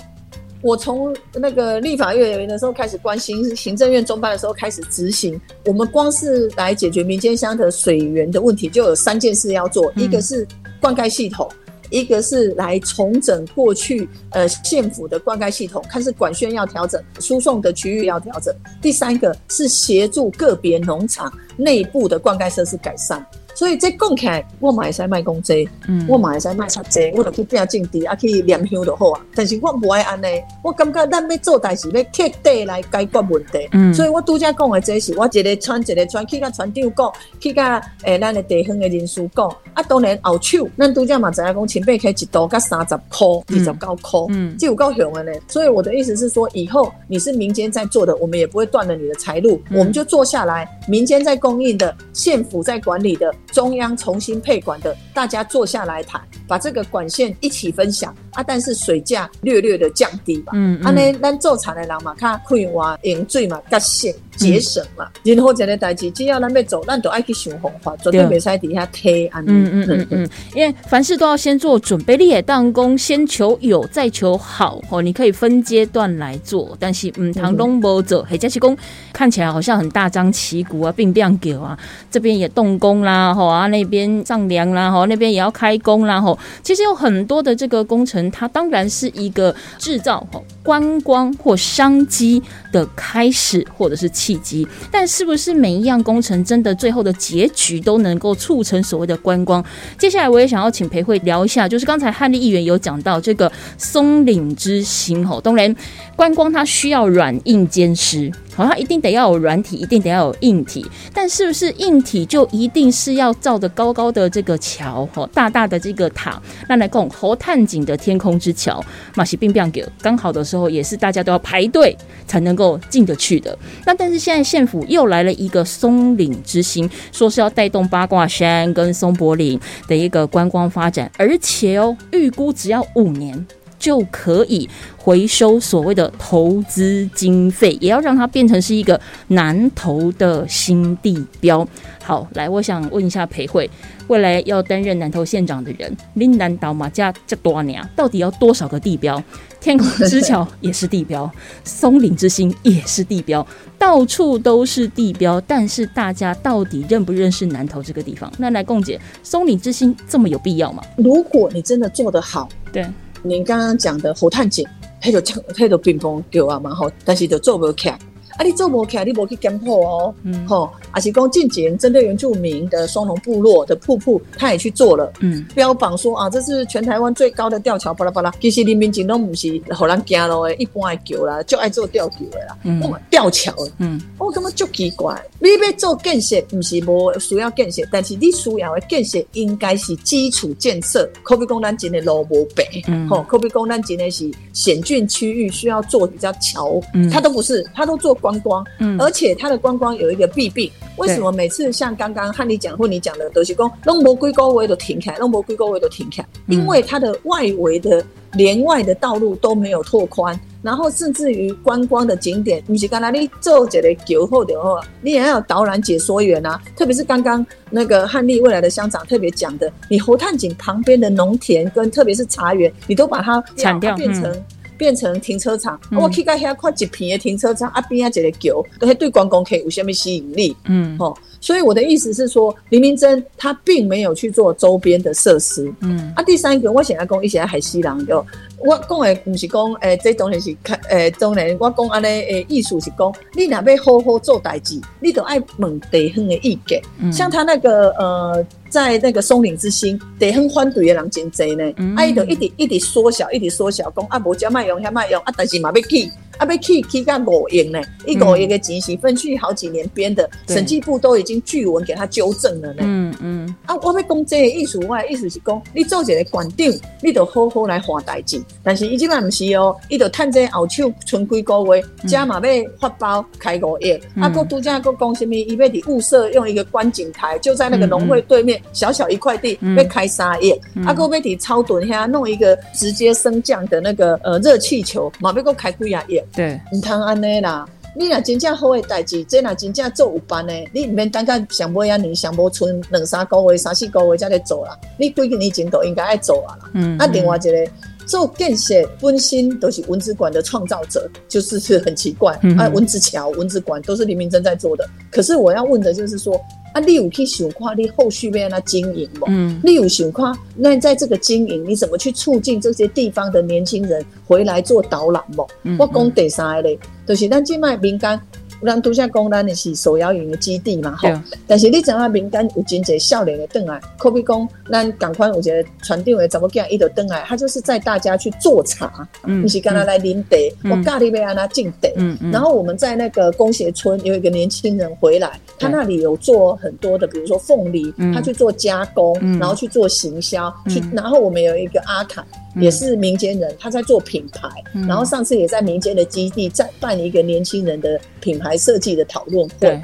我从那个立法院的时候开始关心，行政院中办的时候开始执行。我们光是来解决民间乡的水源的问题，就有三件事要做，一个是灌溉系统。一个是来重整过去呃县府的灌溉系统，看是管宣要调整，输送的区域要调整。第三个是协助个别农场内部的灌溉设施改善。所以这讲起来，我嘛会使卖公济，我嘛会使卖差济，我就去拼政治，啊去念香就好啊。但是我不爱安尼，我感觉咱要做代志，要彻底来解决问题。嗯，所以我拄则讲的这是，我一个传一个传，去甲船长讲，去甲诶咱的地方的人士讲。啊，当然后手，咱拄则嘛知影讲，前辈开一度甲三十箍，二十九箍，嗯，这有够凶的呢。所以我的意思是说，以后你是民间在做的，我们也不会断了你的财路，我们就做下来，民间在供应的，县府在管理的。中央重新配管的，大家坐下来谈，把这个管线一起分享啊！但是水价略略的降低吧。嗯，安尼，咱做产的人嘛，看可以话用水嘛，较省节省嘛。然后这个代志，只要咱要走，咱都爱去想方法，绝对袂使底下推安。嗯嗯嗯嗯，因为凡事都要先做准备，你也当工，先求有，再求好。哦，你可以分阶段来做，但是嗯，唐东波走，黑加气工看起来好像很大张旗鼓啊，并不样给啊，这边也动工啦，吼。啊，那边丈量啦，吼，那边也要开工啦，吼。其实有很多的这个工程，它当然是一个制造观光或商机的开始，或者是契机。但是不是每一样工程真的最后的结局都能够促成所谓的观光？接下来我也想要请裴慧聊一下，就是刚才汉丽议员有讲到这个松岭之心，吼，当然观光它需要软硬兼施。好像一定得要有软体，一定得要有硬体，但是不是硬体就一定是要造的高高的这个桥，哈，大大的这个塔，那来供猴探井的天空之桥，马西并不给，刚好的时候也是大家都要排队才能够进得去的。那但是现在县府又来了一个松岭之星，说是要带动八卦山跟松柏岭的一个观光发展，而且哦，预估只要五年。就可以回收所谓的投资经费，也要让它变成是一个南投的新地标。好，来，我想问一下裴慧，未来要担任南投县长的人，林南岛马家这多年，到底要多少个地标？天空之桥也是地标，松岭之星也是地标，到处都是地标。但是大家到底认不认识南投这个地方？那来共姐，松岭之星这么有必要吗？如果你真的做得好，对。您刚刚讲的火炭井，迄就枪，迄就冰封叫啊嘛吼，但是就做不起来。啊，你做无起来，你无去检破哦，嗯。吼，啊是讲近前针对原住民的双龙部落的瀑布，他也去做了，嗯，标榜说啊，这是全台湾最高的吊桥，巴拉巴拉。其实林民警都不是好人惊咯，一般爱桥啦，就爱做吊桥的啦，嗯，吊桥，嗯，我感觉就奇怪，你要做建设，不是无需要建设，但是你需要的建设应该是基础建设，可比讲咱今的路无白，嗯，吼，可比讲咱今的是险峻区域需要做比较桥，嗯，他都不是，他都做。观光，嗯，而且它的观光有一个弊病，为什么每次像刚刚汉丽讲或你讲的德西宫龙博龟高位都停开，龙博龟高位都停开，因为它的外围的连外的道路都没有拓宽，然后甚至于观光的景点，你是刚才你做这个酒后的话，你也要有导览解说员啊，特别是刚刚那个汉丽未来的乡长特别讲的，你猴探井旁边的农田跟特别是茶园，你都把它铲掉变成。变成停车场，我去到遐看一片的停车场，啊边啊一个桥，都对观光客有虾米吸引力？嗯，吼，所以我的意思是说，林明珍他并没有去做周边的设施。嗯，啊，第三个我想要讲一些海西人就。我讲的不是讲，诶，这当然是看，诶，当然我讲安尼，诶，艺术是讲，你若要好好做代志，你都爱问地方的意见。像他那个，呃，在那个松岭之星，地方反对的人真侪呢，啊，伊就一直一直缩小，一直缩小，讲啊，无遮卖用，遐卖用，啊，但是嘛要起。啊，被起起到五亿呢，一五亿的钱是分去好几年编的，审计部都已经据文给他纠正了呢。嗯嗯。啊，我要讲这个意思，我的意思是讲，你做一个馆长，你得好好来画代志。但是伊即摆毋是哦，伊得趁这后手存几个月，加嘛要发包开五亿。啊，个独家个讲什么？伊要伫物色用一个观景台，就在那个农会对面，小小一块地，要开三亿。啊，个要伫超屯遐弄一个直接升降的那个呃热气球，嘛要个开几啊亿。对，唔通安尼啦！你若真正好诶代志，这若真正做有班诶，你毋免等到上尾啊年上无剩两三个月、三四个月才来做啦。你几年前都应该爱做啊啦。嗯，啊，另外一个做建设本身都是文字馆的创造者，就是是很奇怪啊。文字桥、文字馆都是黎明真在做的，可是我要问的就是说。啊，你有去想看你后续要那经营吗？嗯，你有想看那在这个经营，你怎么去促进这些地方的年轻人回来做导览不？我讲第三个嘞，就是咱即卖民间。咱拄则讲，咱的是手摇营的基地嘛，吼。但是你知影民间有真侪少年的邓来，可比讲，咱赶快有一个传承的怎么讲，伊就邓来，他就是在大家去做茶，不是跟他来领茶，我咖喱要安他进茶。然后我们在那个工协村有一个年轻人回来，他那里有做很多的，比如说凤梨，他去做加工，然后去做行销，去。然后我们有一个阿凯。也是民间人，他在做品牌，然后上次也在民间的基地在办一个年轻人的品牌设计的讨论会。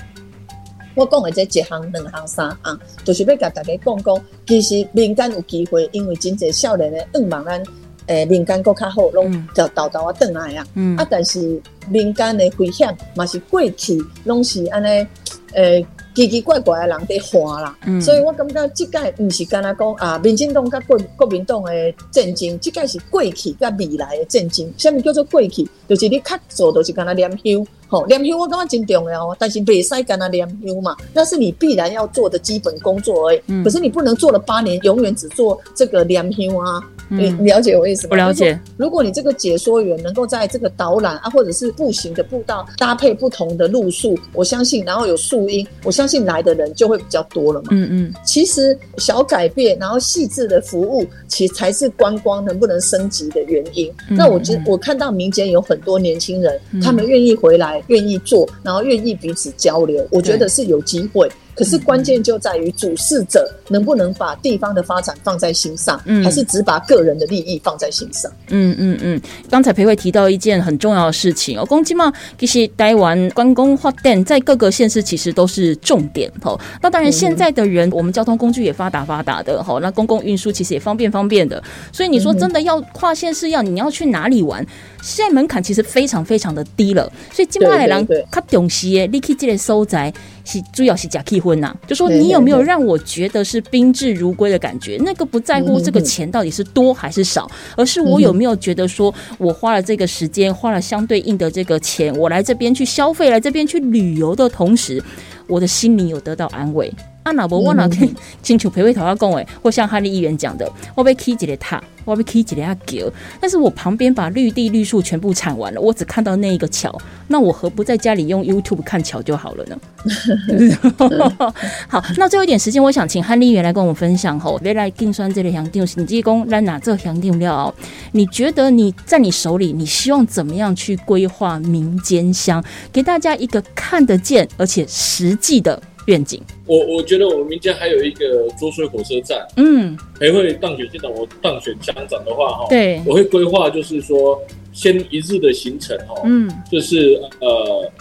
我讲的这一行、两行、三行，就是要甲大家讲讲，其实民间有机会，因为真济少年的愿望咱诶民间够较好，拢就豆豆啊转来啊。啊，但是民间的危险嘛是过去拢是安尼诶。奇奇怪怪的人在花啦，所以我感觉即届毋是干那讲啊，民进党甲国国民党的战争，即届是过去甲未来的战争。什么叫做过去？就是你卡做，就是干那念香。吼，念香我感觉真重要，但是袂使干那念香嘛，那是你必然要做的基本工作而已。可是你不能做了八年，永远只做这个念香啊。你了解我意思吗？不了解。如果你这个解说员能够在这个导览啊，或者是步行的步道搭配不同的路数，我相信，然后有树荫，我相信来的人就会比较多了嘛。嗯嗯。其实小改变，然后细致的服务，其实才是观光能不能升级的原因。那我觉我看到民间有很多年轻人，他们愿意回来。来，愿意做，然后愿意彼此交流，我觉得是有机会。可是关键就在于主事者能不能把地方的发展放在心上，嗯还是只把个人的利益放在心上？嗯嗯嗯。刚才裴慧提到一件很重要的事情哦，公鸡嘛，其实台湾关公发电在各个县市其实都是重点哦。那当然，现在的人我们交通工具也发达发达的哈，那公共运输其实也方便方便的。所以你说真的要跨县市要你要去哪里玩？现在门槛其实非常非常的低了。所以金马海人他重视诶，你去这个收宅。是主要是假气婚呐，就说你有没有让我觉得是宾至如归的感觉？那个不在乎这个钱到底是多还是少，而是我有没有觉得说我花了这个时间，花了相对应的这个钱，我来这边去消费，来这边去旅游的同时，我的心里有得到安慰。啊，那不我哪可以请求陪会头要讲诶，或像哈利议员讲的，我被 key 几个塔，我被 key 几个阿狗，但是我旁边把绿地绿树全部铲完了，我只看到那一个桥，那我何不在家里用 YouTube 看桥就好了呢？<laughs> 好，那最后一点时间，我想请哈利议员来跟我们分享吼，未来定算这类乡定，你提供来哪这乡定料？你觉得你在你手里，你希望怎么样去规划民间乡，给大家一个看得见而且实际的？愿景，我我觉得我们民间还有一个浊水火车站，嗯，还会当选县长，我当选乡长的话，哈，对，我会规划就是说，先一日的行程，哈，嗯，就是呃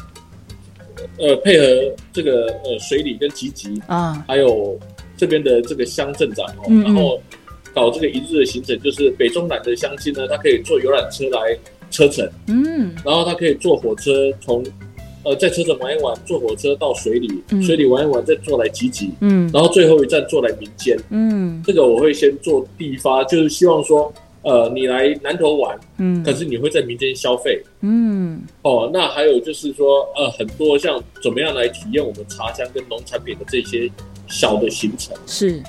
呃配合这个呃水里跟集集啊，还有这边的这个乡镇长，哦，然后搞这个一日的行程，就是北中南的乡亲呢，他可以坐游览车来车程，嗯，然后他可以坐火车从。呃，在车上玩一玩，坐火车到水里，水里玩一玩，再坐来集集，嗯，然后最后一站坐来民间，嗯，这个我会先做地发，就是希望说，呃，你来南头玩，嗯，可是你会在民间消费，嗯，哦，那还有就是说，呃，很多像怎么样来体验我们茶香跟农产品的这些小的行程，是，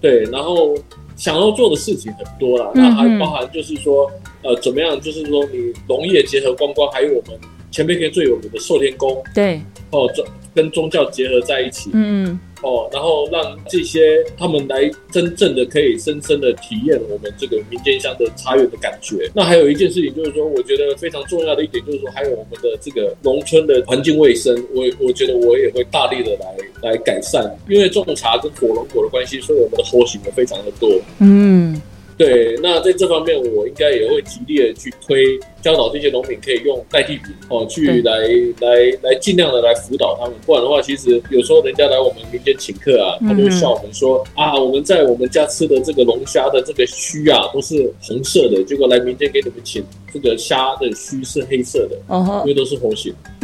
对，然后想要做的事情很多了，那还包含就是说，呃，怎么样，就是说你农业结合观光，还有我们。前面天最有名的寿天宫，对，哦，宗跟宗教结合在一起，嗯，哦，然后让这些他们来真正的可以深深的体验我们这个民间乡的茶园的感觉。那还有一件事情就是说，我觉得非常重要的一点就是说，还有我们的这个农村的环境卫生，我我觉得我也会大力的来来改善，因为种茶跟火龙果的关系，所以我们的活型的非常的多，嗯。对，那在这方面，我应该也会极力的去推，教导这些农民可以用代替品哦，去来来来尽量的来辅导他们。不然的话，其实有时候人家来我们民间请客啊，他就会笑我们说啊，我们在我们家吃的这个龙虾的这个须啊，都是红色的，结果来民间给你们请。这个虾的须是黑色的，哦因为都是红血。<laughs>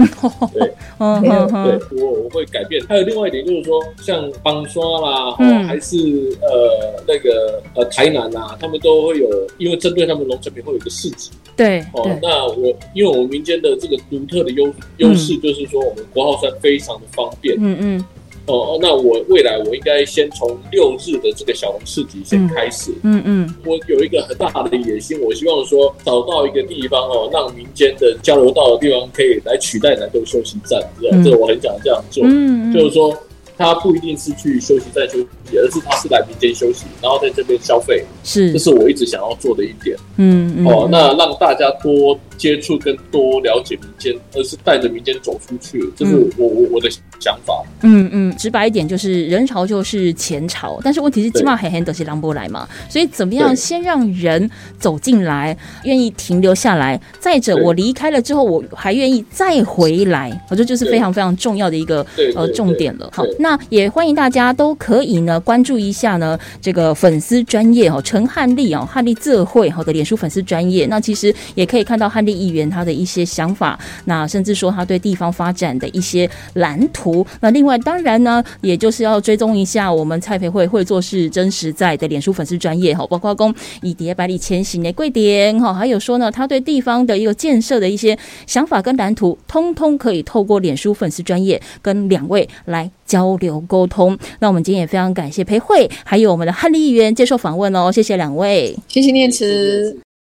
对，对，我我会改变。还有另外一点就是说，像邦刷啦，哦，还是呃那个呃台南啊，他们都会有，因为针对他们农产品会有一个市集。对，哦，那我因为我们民间的这个独特的优优势，就是说我们国号算非常的方便。嗯嗯。哦，那我未来我应该先从六日的这个小龙市集先开始。嗯嗯，我有一个很大的野心，我希望说找到一个地方哦，让民间的交流道的地方可以来取代南头休息站，这样，这我很想这样做。嗯嗯，就是说。他不一定是去休息站休息，而是他是来民间休息，然后在这边消费。是，这是我一直想要做的一点。嗯嗯。哦，那让大家多接触跟多了解民间，而是带着民间走出去，这是我我我的想法。嗯嗯，直白一点就是人潮就是钱潮，但是问题是起码很很都是狼波来嘛，所以怎么样先让人走进来，愿意停留下来？再者，我离开了之后，我还愿意再回来，我觉得就是非常非常重要的一个呃重点了。好。那也欢迎大家都可以呢关注一下呢这个粉丝专业哦陈汉丽哦汉丽自会好的脸书粉丝专业，那其实也可以看到汉丽议员他的一些想法，那甚至说他对地方发展的一些蓝图。那另外当然呢，也就是要追踪一下我们蔡培慧会做事真实在的脸书粉丝专业哈，包括公以蝶百里前行的贵点哈，还有说呢他对地方的一个建设的一些想法跟蓝图，通通可以透过脸书粉丝专业跟两位来交。流沟通，那我们今天也非常感谢裴慧，还有我们的汉丽议员接受访问哦，谢谢两位，谢谢念慈。